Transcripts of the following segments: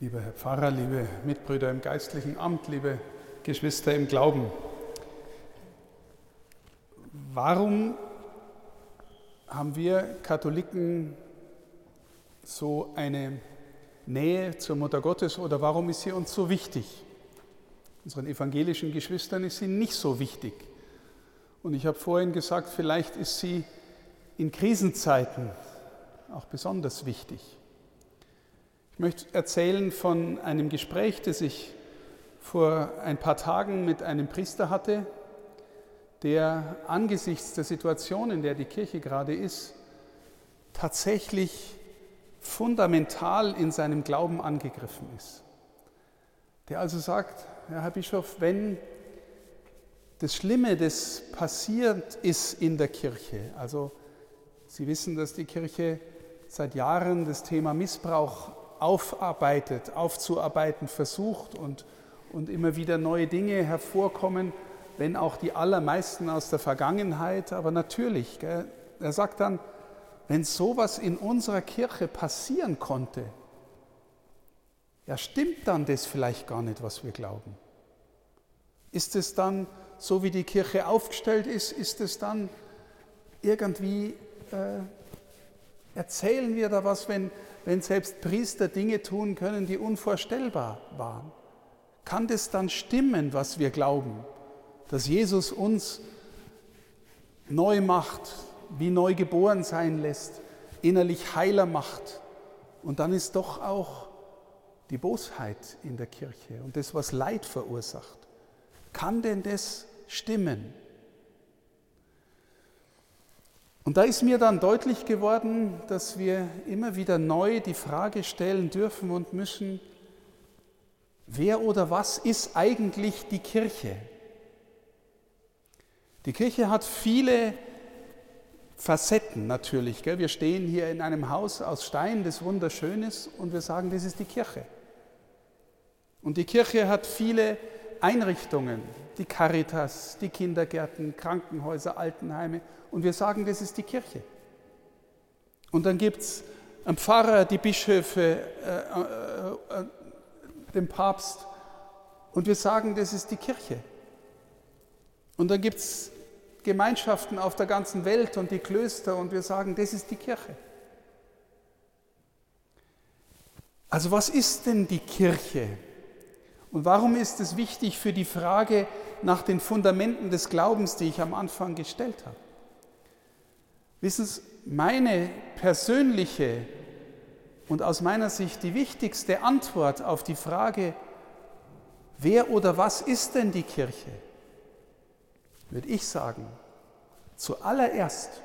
Lieber Herr Pfarrer, liebe Mitbrüder im geistlichen Amt, liebe Geschwister im Glauben, warum haben wir Katholiken so eine Nähe zur Mutter Gottes oder warum ist sie uns so wichtig? Unseren evangelischen Geschwistern ist sie nicht so wichtig. Und ich habe vorhin gesagt, vielleicht ist sie in Krisenzeiten auch besonders wichtig. Ich möchte erzählen von einem Gespräch, das ich vor ein paar Tagen mit einem Priester hatte, der angesichts der Situation, in der die Kirche gerade ist, tatsächlich fundamental in seinem Glauben angegriffen ist. Der also sagt, ja, Herr Bischof, wenn das Schlimme, das passiert ist in der Kirche, also Sie wissen, dass die Kirche seit Jahren das Thema Missbrauch aufarbeitet, aufzuarbeiten versucht und, und immer wieder neue Dinge hervorkommen, wenn auch die allermeisten aus der Vergangenheit. Aber natürlich, gell, er sagt dann, wenn sowas in unserer Kirche passieren konnte, ja, stimmt dann das vielleicht gar nicht, was wir glauben? Ist es dann, so wie die Kirche aufgestellt ist, ist es dann irgendwie, äh, erzählen wir da was, wenn, wenn selbst Priester Dinge tun können, die unvorstellbar waren? Kann das dann stimmen, was wir glauben? Dass Jesus uns neu macht, wie neu geboren sein lässt, innerlich heiler macht. Und dann ist doch auch die Bosheit in der Kirche und das, was Leid verursacht. Kann denn das stimmen? Und da ist mir dann deutlich geworden, dass wir immer wieder neu die Frage stellen dürfen und müssen, wer oder was ist eigentlich die Kirche? Die Kirche hat viele Facetten natürlich. Gell? Wir stehen hier in einem Haus aus Stein, das wunderschön ist, und wir sagen, das ist die Kirche. Und die Kirche hat viele Einrichtungen, die Caritas, die Kindergärten, Krankenhäuser, Altenheime und wir sagen, das ist die Kirche. Und dann gibt es einen Pfarrer, die Bischöfe, äh, äh, äh, den Papst und wir sagen, das ist die Kirche. Und dann gibt es Gemeinschaften auf der ganzen Welt und die Klöster und wir sagen, das ist die Kirche. Also was ist denn die Kirche? Und warum ist es wichtig für die Frage nach den Fundamenten des Glaubens, die ich am Anfang gestellt habe? Wissen Sie, meine persönliche und aus meiner Sicht die wichtigste Antwort auf die Frage, wer oder was ist denn die Kirche, würde ich sagen, zuallererst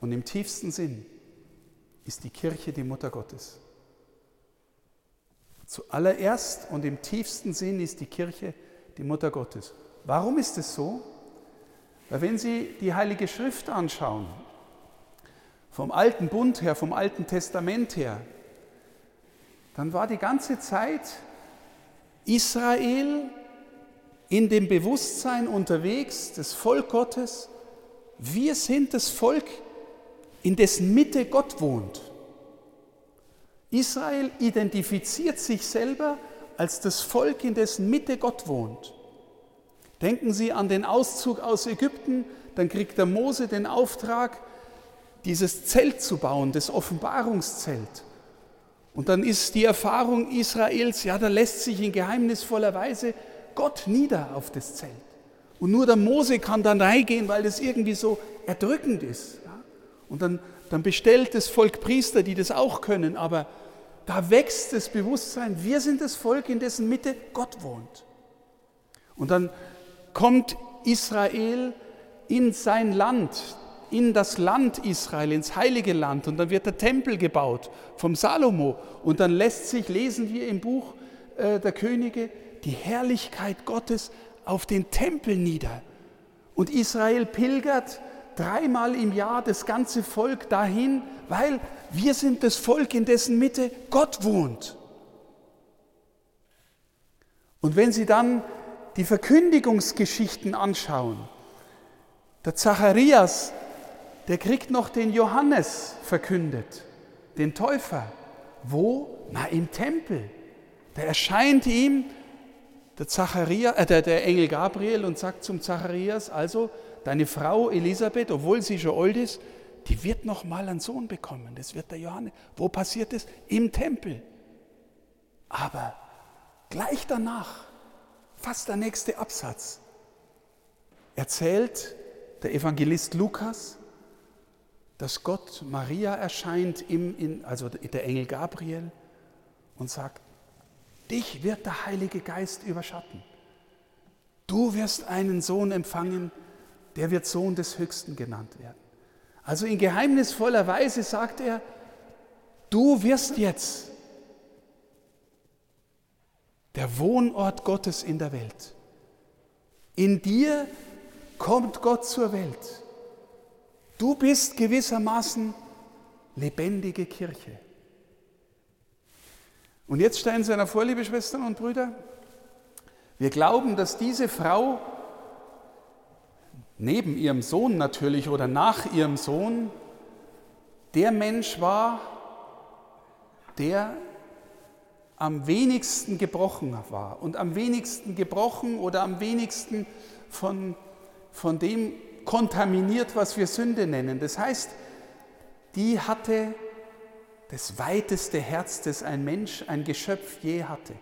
und im tiefsten Sinn ist die Kirche die Mutter Gottes. Zuallererst und im tiefsten Sinn ist die Kirche die Mutter Gottes. Warum ist es so? Weil wenn Sie die Heilige Schrift anschauen, vom Alten Bund her, vom Alten Testament her, dann war die ganze Zeit Israel in dem Bewusstsein unterwegs, das Volk Gottes, wir sind das Volk, in dessen Mitte Gott wohnt. Israel identifiziert sich selber als das Volk, in dessen Mitte Gott wohnt. Denken Sie an den Auszug aus Ägypten, dann kriegt der Mose den Auftrag, dieses Zelt zu bauen, das Offenbarungszelt. Und dann ist die Erfahrung Israels, ja, da lässt sich in geheimnisvoller Weise Gott nieder auf das Zelt. Und nur der Mose kann dann reingehen, weil das irgendwie so erdrückend ist. Und dann, dann bestellt das Volk Priester, die das auch können, aber da wächst das Bewusstsein, wir sind das Volk, in dessen Mitte Gott wohnt. Und dann kommt Israel in sein Land, in das Land Israel, ins heilige Land. Und dann wird der Tempel gebaut vom Salomo. Und dann lässt sich, lesen wir im Buch äh, der Könige, die Herrlichkeit Gottes auf den Tempel nieder. Und Israel pilgert dreimal im Jahr das ganze Volk dahin, weil wir sind das Volk, in dessen Mitte Gott wohnt. Und wenn Sie dann die Verkündigungsgeschichten anschauen, der Zacharias, der kriegt noch den Johannes verkündet, den Täufer. Wo? Na, im Tempel. Da erscheint ihm der, Zacharia, äh, der, der Engel Gabriel und sagt zum Zacharias, also deine Frau Elisabeth, obwohl sie schon alt ist, die wird noch mal einen Sohn bekommen. Das wird der Johannes. Wo passiert das? Im Tempel. Aber gleich danach, fast der nächste Absatz, erzählt der Evangelist Lukas, dass Gott Maria erscheint, im, in, also der Engel Gabriel, und sagt, dich wird der Heilige Geist überschatten. Du wirst einen Sohn empfangen, der wird Sohn des Höchsten genannt werden. Also in geheimnisvoller Weise sagt er, du wirst jetzt der Wohnort Gottes in der Welt. In dir kommt Gott zur Welt. Du bist gewissermaßen lebendige Kirche. Und jetzt stellen Sie einer vor, liebe Schwestern und Brüder, wir glauben, dass diese Frau neben ihrem Sohn natürlich oder nach ihrem Sohn der Mensch war, der am wenigsten gebrochen war und am wenigsten gebrochen oder am wenigsten von, von dem kontaminiert, was wir Sünde nennen. Das heißt, die hatte das weiteste Herz, das ein Mensch, ein Geschöpf je hatte.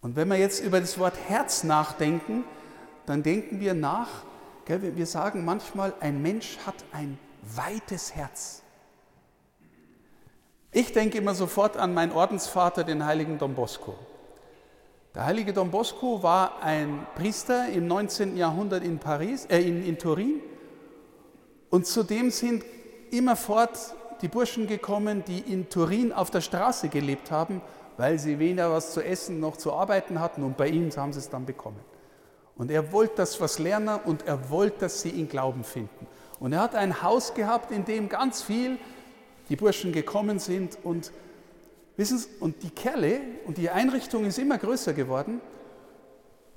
Und wenn wir jetzt über das Wort Herz nachdenken, dann denken wir nach, gell, wir sagen manchmal, ein Mensch hat ein weites Herz. Ich denke immer sofort an meinen Ordensvater, den heiligen Don Bosco. Der heilige Don Bosco war ein Priester im 19. Jahrhundert in, Paris, äh, in, in Turin und zudem sind immerfort die Burschen gekommen, die in Turin auf der Straße gelebt haben, weil sie weder was zu essen noch zu arbeiten hatten und bei ihm haben sie es dann bekommen. Und er wollte das was lernen und er wollte, dass sie ihn Glauben finden. Und er hat ein Haus gehabt, in dem ganz viel die Burschen gekommen sind und wissen Sie, und die Kerle, und die Einrichtung ist immer größer geworden,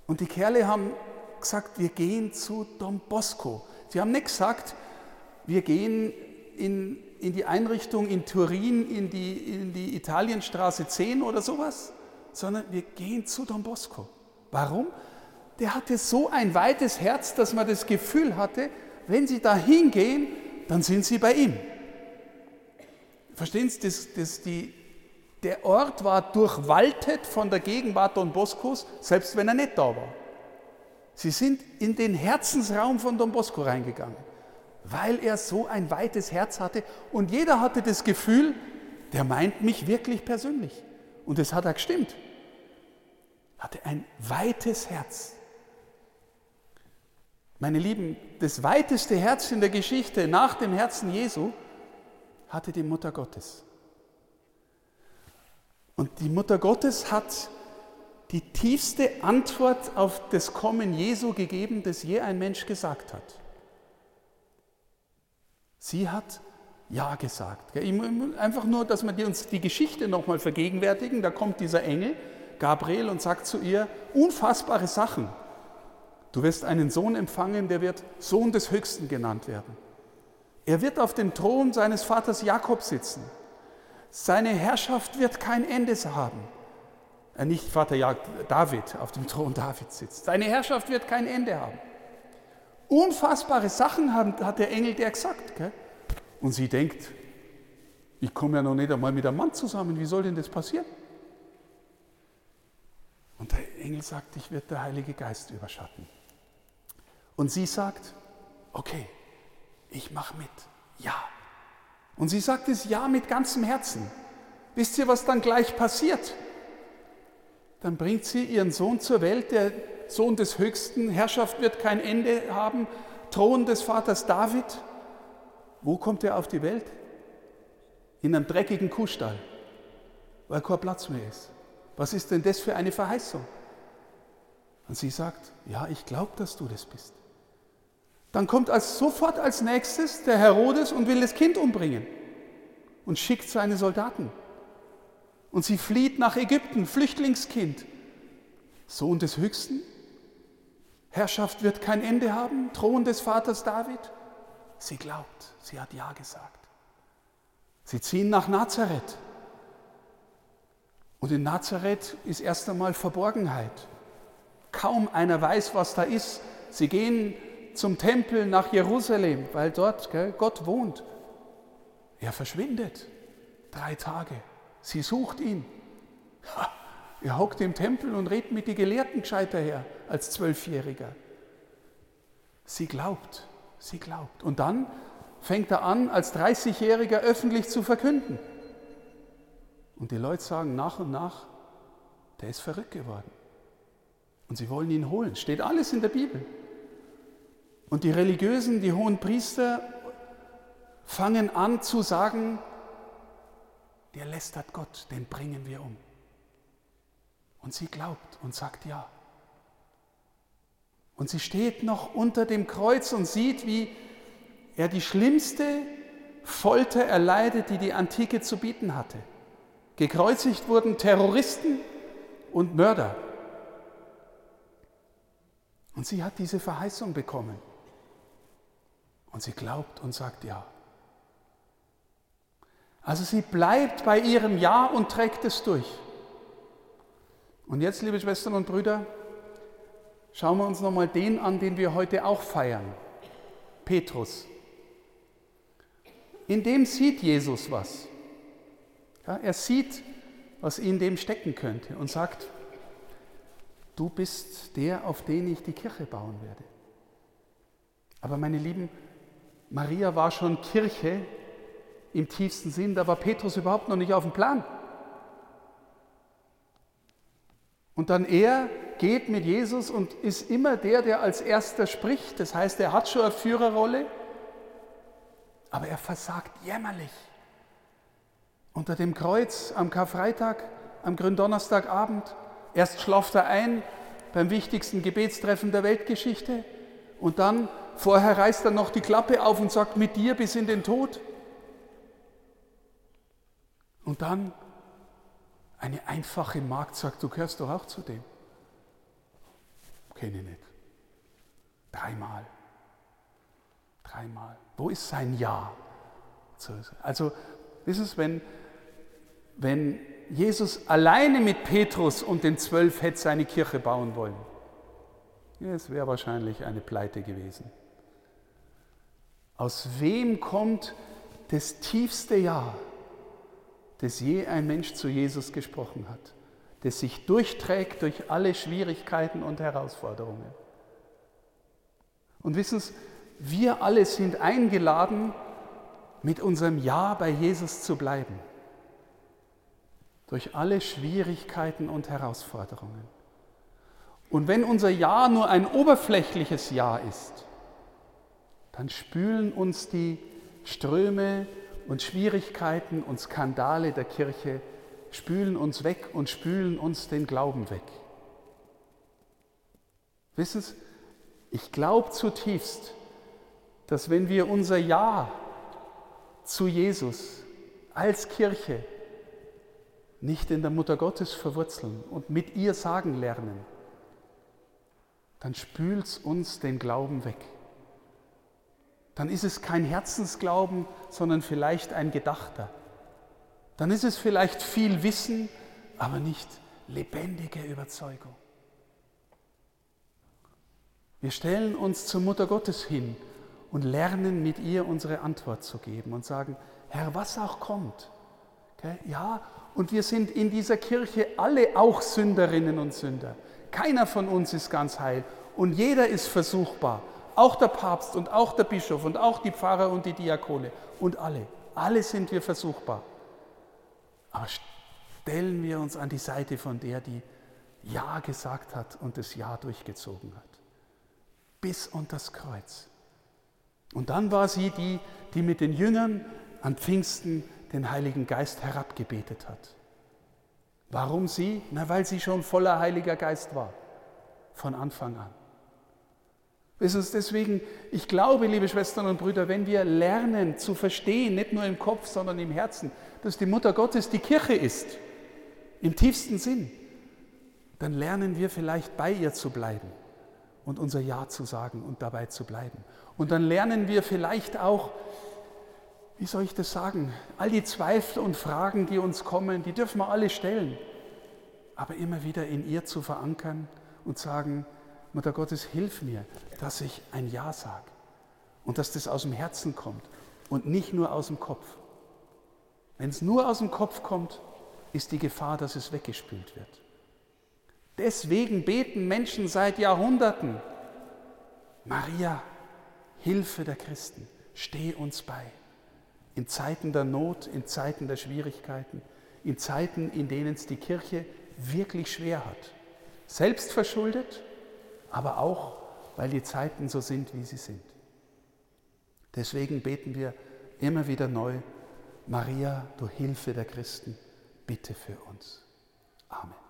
und die Kerle haben gesagt, wir gehen zu Don Bosco. Sie haben nicht gesagt, wir gehen in, in die Einrichtung in Turin, in die, in die Italienstraße 10 oder sowas, sondern wir gehen zu Don Bosco. Warum? Der hatte so ein weites Herz, dass man das Gefühl hatte, wenn sie da hingehen, dann sind sie bei ihm. Verstehen Sie, das, das die, der Ort war durchwaltet von der Gegenwart Don Boscos, selbst wenn er nicht da war. Sie sind in den Herzensraum von Don Bosco reingegangen, weil er so ein weites Herz hatte und jeder hatte das Gefühl, der meint mich wirklich persönlich. Und das hat er gestimmt. Hatte ein weites Herz. Meine Lieben, das weiteste Herz in der Geschichte nach dem Herzen Jesu hatte die Mutter Gottes. Und die Mutter Gottes hat die tiefste Antwort auf das Kommen Jesu gegeben, das je ein Mensch gesagt hat. Sie hat Ja gesagt. Einfach nur, dass wir uns die Geschichte nochmal vergegenwärtigen. Da kommt dieser Engel, Gabriel, und sagt zu ihr unfassbare Sachen. Du wirst einen Sohn empfangen, der wird Sohn des Höchsten genannt werden. Er wird auf dem Thron seines Vaters Jakob sitzen. Seine Herrschaft wird kein Ende haben. Äh, nicht Vater David auf dem Thron David sitzt. Seine Herrschaft wird kein Ende haben. Unfassbare Sachen hat der Engel der gesagt. Gell? Und sie denkt, ich komme ja noch nicht einmal mit einem Mann zusammen, wie soll denn das passieren? Und der Engel sagt, ich werde der Heilige Geist überschatten. Und sie sagt, okay, ich mache mit. Ja. Und sie sagt es ja mit ganzem Herzen. Wisst ihr, was dann gleich passiert? Dann bringt sie ihren Sohn zur Welt, der Sohn des Höchsten, Herrschaft wird kein Ende haben, Thron des Vaters David. Wo kommt er auf die Welt? In einem dreckigen Kuhstall, weil kein Platz mehr ist. Was ist denn das für eine Verheißung? Und sie sagt, ja, ich glaube, dass du das bist. Dann kommt als, sofort als nächstes der Herodes und will das Kind umbringen und schickt seine Soldaten. Und sie flieht nach Ägypten, Flüchtlingskind, Sohn des Höchsten. Herrschaft wird kein Ende haben, Thron des Vaters David. Sie glaubt, sie hat Ja gesagt. Sie ziehen nach Nazareth. Und in Nazareth ist erst einmal Verborgenheit. Kaum einer weiß, was da ist. Sie gehen zum Tempel nach Jerusalem, weil dort gell, Gott wohnt. Er verschwindet. Drei Tage. Sie sucht ihn. Ha, er hockt im Tempel und redet mit den Gelehrten gescheiter her als Zwölfjähriger. Sie glaubt, sie glaubt. Und dann fängt er an, als 30-Jähriger öffentlich zu verkünden. Und die Leute sagen nach und nach, der ist verrückt geworden. Und sie wollen ihn holen. Steht alles in der Bibel. Und die Religiösen, die hohen Priester fangen an zu sagen, der lästert Gott, den bringen wir um. Und sie glaubt und sagt ja. Und sie steht noch unter dem Kreuz und sieht, wie er die schlimmste Folter erleidet, die die Antike zu bieten hatte. Gekreuzigt wurden Terroristen und Mörder. Und sie hat diese Verheißung bekommen. Und sie glaubt und sagt ja. Also sie bleibt bei ihrem Ja und trägt es durch. Und jetzt, liebe Schwestern und Brüder, schauen wir uns nochmal den an, den wir heute auch feiern. Petrus. In dem sieht Jesus was. Ja, er sieht, was in dem stecken könnte und sagt, du bist der, auf den ich die Kirche bauen werde. Aber meine Lieben, Maria war schon Kirche im tiefsten Sinn, da war Petrus überhaupt noch nicht auf dem Plan. Und dann er geht mit Jesus und ist immer der, der als erster spricht. Das heißt, er hat schon eine Führerrolle, aber er versagt jämmerlich. Unter dem Kreuz am Karfreitag, am Gründonnerstagabend, erst schlaft er ein beim wichtigsten Gebetstreffen der Weltgeschichte und dann vorher reißt er noch die Klappe auf und sagt, mit dir bis in den Tod. Und dann eine einfache Magd sagt, du gehörst doch auch zu dem. Kenne ich nicht. Dreimal. Dreimal. Wo ist sein Ja? Also, ist es, wenn, wenn Jesus alleine mit Petrus und den Zwölf hätte seine Kirche bauen wollen? es wäre wahrscheinlich eine Pleite gewesen. Aus wem kommt das tiefste Ja? das je ein Mensch zu Jesus gesprochen hat, das sich durchträgt durch alle Schwierigkeiten und Herausforderungen. Und wissen Sie, wir alle sind eingeladen, mit unserem Ja bei Jesus zu bleiben. Durch alle Schwierigkeiten und Herausforderungen. Und wenn unser Ja nur ein oberflächliches Ja ist, dann spülen uns die Ströme und Schwierigkeiten und Skandale der Kirche spülen uns weg und spülen uns den Glauben weg. Wissen Sie, ich glaube zutiefst, dass wenn wir unser Ja zu Jesus als Kirche nicht in der Mutter Gottes verwurzeln und mit ihr sagen lernen, dann spült uns den Glauben weg dann ist es kein Herzensglauben, sondern vielleicht ein Gedachter. Dann ist es vielleicht viel Wissen, aber nicht lebendige Überzeugung. Wir stellen uns zur Mutter Gottes hin und lernen mit ihr unsere Antwort zu geben und sagen, Herr, was auch kommt. Okay? Ja, und wir sind in dieser Kirche alle auch Sünderinnen und Sünder. Keiner von uns ist ganz heil und jeder ist versuchbar auch der Papst und auch der Bischof und auch die Pfarrer und die Diakone und alle. Alle sind wir versuchbar. Aber stellen wir uns an die Seite von der, die Ja gesagt hat und das Ja durchgezogen hat. Bis unter das Kreuz. Und dann war sie die, die mit den Jüngern an Pfingsten den Heiligen Geist herabgebetet hat. Warum sie? Na, weil sie schon voller Heiliger Geist war. Von Anfang an. Wissen Sie, deswegen, ich glaube, liebe Schwestern und Brüder, wenn wir lernen zu verstehen, nicht nur im Kopf, sondern im Herzen, dass die Mutter Gottes die Kirche ist, im tiefsten Sinn, dann lernen wir vielleicht bei ihr zu bleiben und unser Ja zu sagen und dabei zu bleiben. Und dann lernen wir vielleicht auch wie soll ich das sagen, all die Zweifel und Fragen, die uns kommen, die dürfen wir alle stellen, aber immer wieder in ihr zu verankern und sagen, Mutter Gottes, hilf mir, dass ich ein Ja sage und dass das aus dem Herzen kommt und nicht nur aus dem Kopf. Wenn es nur aus dem Kopf kommt, ist die Gefahr, dass es weggespült wird. Deswegen beten Menschen seit Jahrhunderten, Maria, Hilfe der Christen, steh uns bei. In Zeiten der Not, in Zeiten der Schwierigkeiten, in Zeiten, in denen es die Kirche wirklich schwer hat. Selbst verschuldet, aber auch, weil die Zeiten so sind, wie sie sind. Deswegen beten wir immer wieder neu, Maria, du Hilfe der Christen, bitte für uns. Amen.